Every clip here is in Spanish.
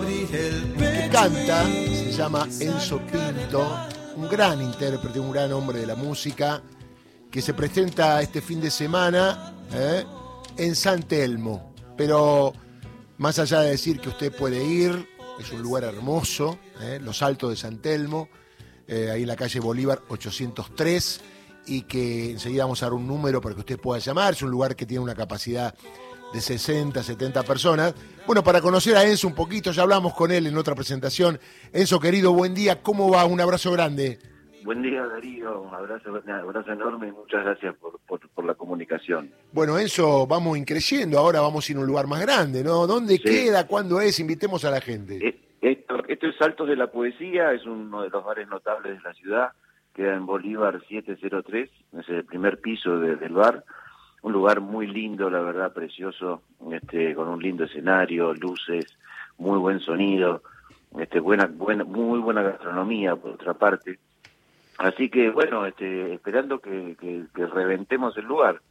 que canta, se llama Enzo Pinto, un gran intérprete, un gran hombre de la música, que se presenta este fin de semana ¿eh? en San Telmo. Pero más allá de decir que usted puede ir, es un lugar hermoso, ¿eh? Los Altos de San Telmo, eh, ahí en la calle Bolívar 803, y que enseguida vamos a dar un número para que usted pueda llamar. Es un lugar que tiene una capacidad de 60, 70 personas. Bueno, para conocer a Enzo un poquito, ya hablamos con él en otra presentación. Enzo, querido, buen día, ¿cómo va? Un abrazo grande. Buen día, Darío. Un abrazo, un abrazo enorme y muchas gracias por, por, la comunicación. Bueno, Enzo, vamos increciendo. Ahora vamos a ir a un lugar más grande, ¿no? ¿Dónde queda? ¿Cuándo es? Invitemos a la gente. Eh, esto, esto, es Saltos de la Poesía, es uno de los bares notables de la ciudad. Queda en Bolívar 703, es el primer piso del bar un lugar muy lindo, la verdad, precioso, este, con un lindo escenario, luces, muy buen sonido, este, buena, buena, muy buena gastronomía por otra parte. Así que bueno, este, esperando que, que, reventemos el lugar.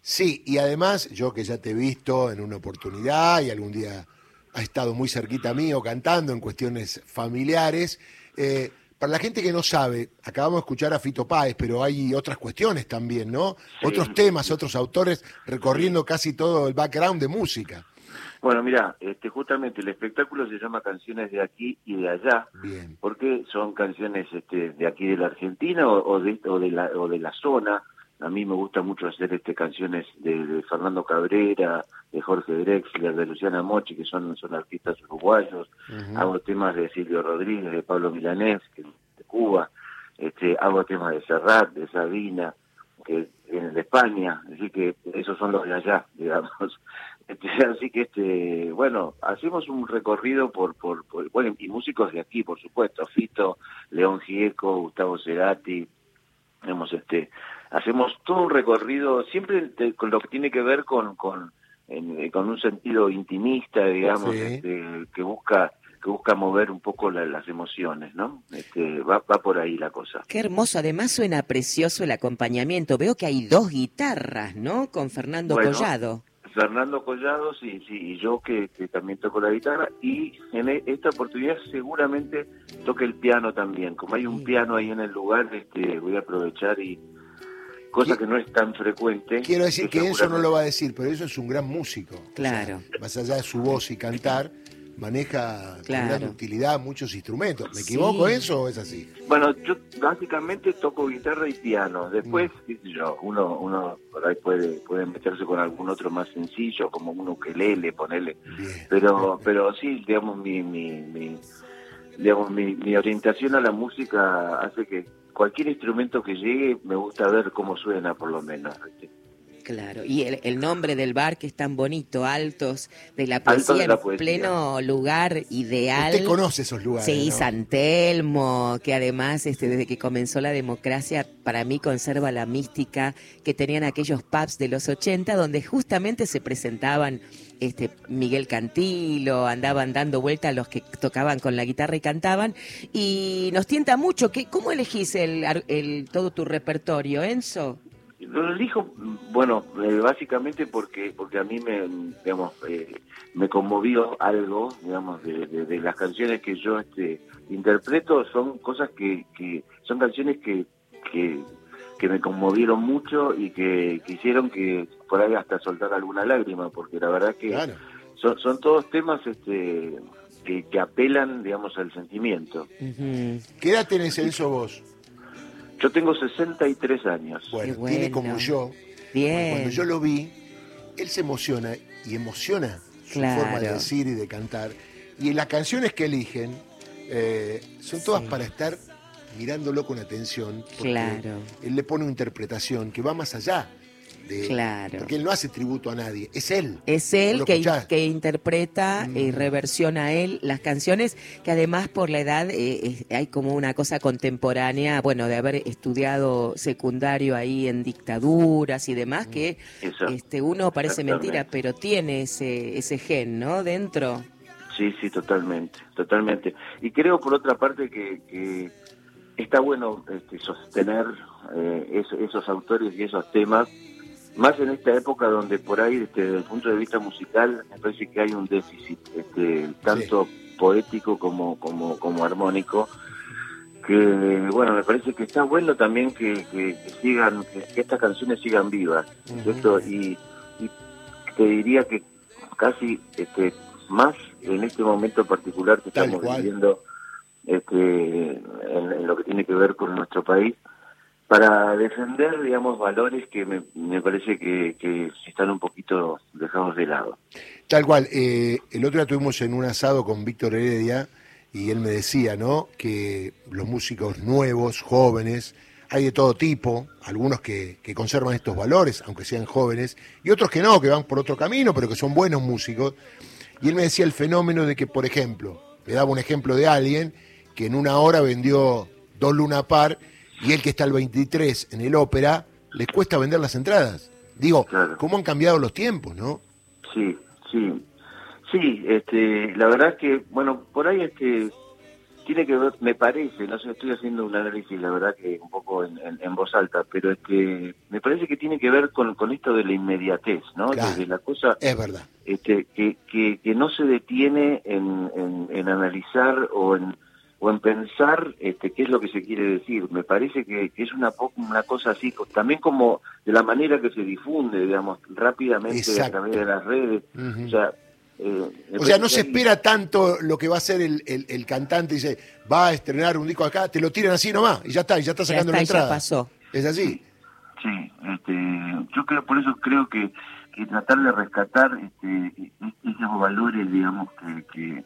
Sí, y además, yo que ya te he visto en una oportunidad y algún día ha estado muy cerquita mío cantando en cuestiones familiares, eh, para la gente que no sabe, acabamos de escuchar a Fito Páez, pero hay otras cuestiones también, ¿no? Otros temas, otros autores recorriendo casi todo el background de música. Bueno, mira, este, justamente el espectáculo se llama Canciones de aquí y de allá, Bien. porque son canciones este, de aquí de la Argentina o, de, o, de la, o de la zona. A mí me gusta mucho hacer este, canciones de, Fernando Cabrera, de Jorge Drexler, de Luciana Mochi, que son, son artistas uruguayos. Hago temas de Silvio Rodríguez, de Pablo Milanés, que de Cuba. Este, hago temas de Serrat, de Sabina, que vienen de España. Así que esos son los de allá, digamos. Este, así que, este, bueno, hacemos un recorrido por, por, bueno, y músicos de aquí, por supuesto. Fito, León Gieco, Gustavo Cerati. Hemos, este, hacemos todo un recorrido, siempre con lo que tiene que ver con, con, con un sentido intimista, digamos, este, que busca que busca mover un poco las emociones, ¿no? Este, va, va por ahí la cosa. Qué hermoso, además suena precioso el acompañamiento. Veo que hay dos guitarras, ¿no? Con Fernando Collado. Fernando Collado, sí, sí, y yo que, también toco la guitarra, y en e, esta oportunidad seguramente toque el piano también. Como hay un piano ahí en el lugar, este, voy a aprovechar y, cosa que no es tan frecuente. Quiero decir que, eso no lo va a decir, pero eso es un gran músico. Claro. más allá de su voz y cantar, maneja con gran utilidad muchos instrumentos. ¿Me equivoco eso o es así? Bueno, yo básicamente toco guitarra y piano. Después, mm. qué sé yo, uno, uno por ahí puede, puede meterse con algún otro más sencillo, como un ukelele, ponerle. Pero, pero sí, digamos, mi, mi, mi digamos, mi, mi orientación a la música hace que cualquier instrumento que llegue me gusta ver cómo suena por lo menos. Claro, y el, nombre del bar que es tan bonito, Altos de la Poesía, en pleno lugar ideal. Usted conoce esos lugares. Sí, San Telmo, que además este, desde que comenzó la democracia, para mí conserva la mística que tenían aquellos pubs de los 80, donde justamente se presentaban este Miguel Cantilo, andaban dando vuelta a los que tocaban con la guitarra y cantaban, y nos tienta mucho, que, ¿cómo elegís el, el, todo tu repertorio, Enzo? Lo elijo, bueno, eh, básicamente porque porque a mí me, digamos, eh, me conmovió algo, digamos, de, las canciones que yo este, interpreto, son cosas que, que son canciones que, que que me conmovieron mucho y que, quisieron que por ahí hasta soltar alguna lágrima, porque la verdad que son, son todos temas este, que, que apelan, digamos, al sentimiento. ¿Qué edad tenés, eso vos? Yo tengo 63 años. Bueno, tiene como yo. Bien. Cuando yo lo vi, él se emociona y emociona su forma de decir y de cantar. Y las canciones que eligen eh, son todas para estar mirándolo con atención. claro. Él le pone una interpretación que va más allá. De, claro. Porque él no hace tributo a nadie, es él. Es él que, que, interpreta y mm. reversiona a él las canciones, que además por la edad eh, hay como una cosa contemporánea, bueno, de haber estudiado secundario ahí en dictaduras y demás, que este uno parece mentira, pero tiene ese, ese gen, ¿no? Dentro. Sí, sí, totalmente, totalmente. Y creo por otra parte que está bueno este, sostener eh, esos autores y esos temas, más en esta época donde por ahí, este, desde el punto de vista musical, me parece que hay un déficit, este, tanto poético como, como, como armónico, que bueno, me parece que está bueno también que, que, sigan, que, estas canciones sigan vivas, y, y, te diría que casi este, más en este momento particular que estamos viviendo este, en, lo que tiene que ver con nuestro país, para defender, digamos, valores que me, parece que, están un poquito dejados de lado. Tal cual. Eh, el otro día tuvimos en un asado con Víctor Heredia y él me decía, ¿no? Que los músicos nuevos, jóvenes, hay de todo tipo, algunos que, que, conservan estos valores, aunque sean jóvenes, y otros que no, que van por otro camino, pero que son buenos músicos. Y él me decía el fenómeno de que, por ejemplo, le daba un ejemplo de alguien que en una hora vendió dos Luna Par y el que está el 23 en el ópera, les cuesta vender las entradas. Digo, ¿cómo han cambiado los tiempos, no? Sí, sí. Sí, este, la verdad es que, bueno, por ahí este, tiene que ver, me parece, no sé, estoy haciendo un análisis, la verdad que un poco en, voz alta, pero es que me parece que tiene que ver con, con esto de la inmediatez, ¿no? Desde la cosa... Es verdad. Este, que, que, que no se detiene en, en, en analizar o en o en pensar este, qué es lo que se quiere decir. Me parece que, es una, una cosa así, también como de la manera que se difunde, digamos, rápidamente a través de las redes. O sea, eh, o sea, no se espera tanto lo que va a hacer el, el, cantante, dice, va a estrenar un disco acá, te lo tiran así nomás, y ya está, y ya está sacando la entrada. pasó. ¿Es así? Sí, este, yo creo, por eso creo que, que tratar de rescatar este, e, e, esos valores, digamos, que, que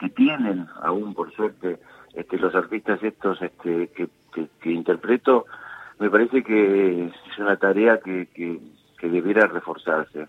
que tienen aún por suerte este, los artistas estos este, que, interpreto, me parece que es una tarea que, que, debiera reforzarse.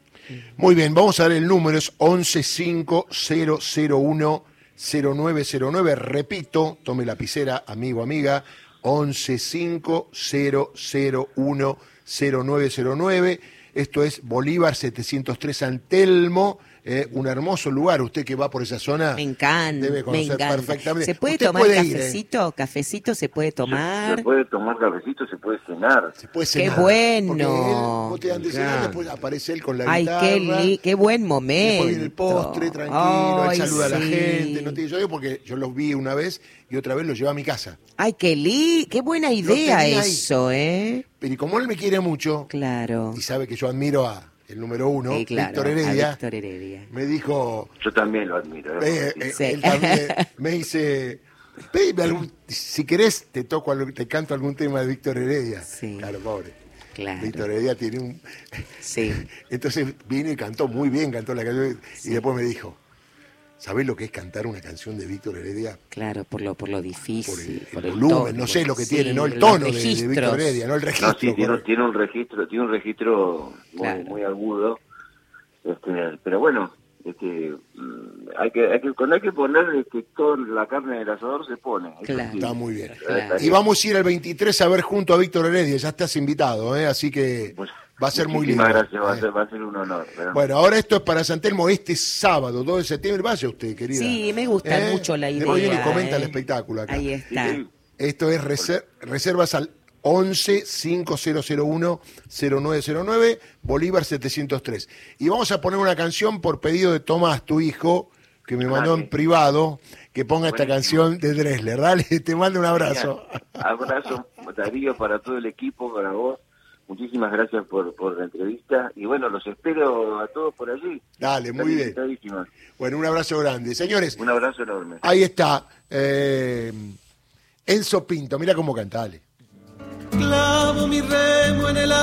Muy bien, vamos a dar el número, es 1150010909, repito, tome lapicera, amigo, amiga, 1150010909, esto es Bolívar 703 San Telmo, eh, un hermoso lugar. Usted que va por esa zona me encanta, debe conocer perfectamente. ¿Se puede tomar ¿eh? cafecito? ¿Cafecito se puede tomar? Se, puede tomar cafecito, se puede cenar. Se puede cenar. ¡Qué bueno! vos te dan de cenar, después aparece él con la Ay, guitarra. Qué, qué buen momento. Después viene el postre, tranquilo, él saluda a la gente. No te yo porque yo los vi una vez y otra vez los llevé a mi casa. Ay, qué li qué buena idea eso, ¿eh? Pero y como él me quiere mucho, claro. y sabe que yo admiro a el número uno, Víctor, Heredia, me dijo... Yo también lo admiro. ¿eh? Eh, eh, él también me dice, algún, si querés te toco, te canto algún tema de Víctor Heredia. Claro, pobre. Víctor Heredia tiene un... Sí. Entonces vino y cantó muy bien, cantó la canción, y después me dijo, ¿Sabés lo que es cantar una canción de Víctor Heredia? Claro, por lo, por lo difícil. Por el, volumen, no sé lo que tiene, ¿no? El tono de, Víctor Heredia, ¿no? El registro. sí, tiene, un registro, tiene un registro muy, muy agudo. Este, pero bueno, este, mm, hay que, hay que, cuando hay que poner este, toda la carne del asador se pone. Está muy bien. Y vamos a ir al 23 a ver junto a Víctor Heredia, ya estás invitado, ¿eh? así que... Va a ser muy lindo. gracias, va, a ser, va a ser un honor. Bueno, ahora esto es para Santelmo este sábado, 2 de septiembre. Vaya usted, querida. Sí, me gusta ¿Eh? mucho la idea. Después y comenta el ¿eh? espectáculo acá. Ahí está. Esto es reservas al 11 5001 0909 Bolívar 703. Y vamos a poner una canción por pedido de Tomás, tu hijo, que me mandó en privado, que ponga esta canción de Dresler. Dale, te mando un abrazo. Abrazo, Darío, para todo el equipo, para vos Muchísimas gracias por, por la entrevista y bueno, los espero a todos por allí. Dale, muy bien. Bueno, un abrazo grande. Señores. Un abrazo enorme. Ahí está. Eh, Enzo Pinto, mira cómo canta, dale. Clavo mi remo en el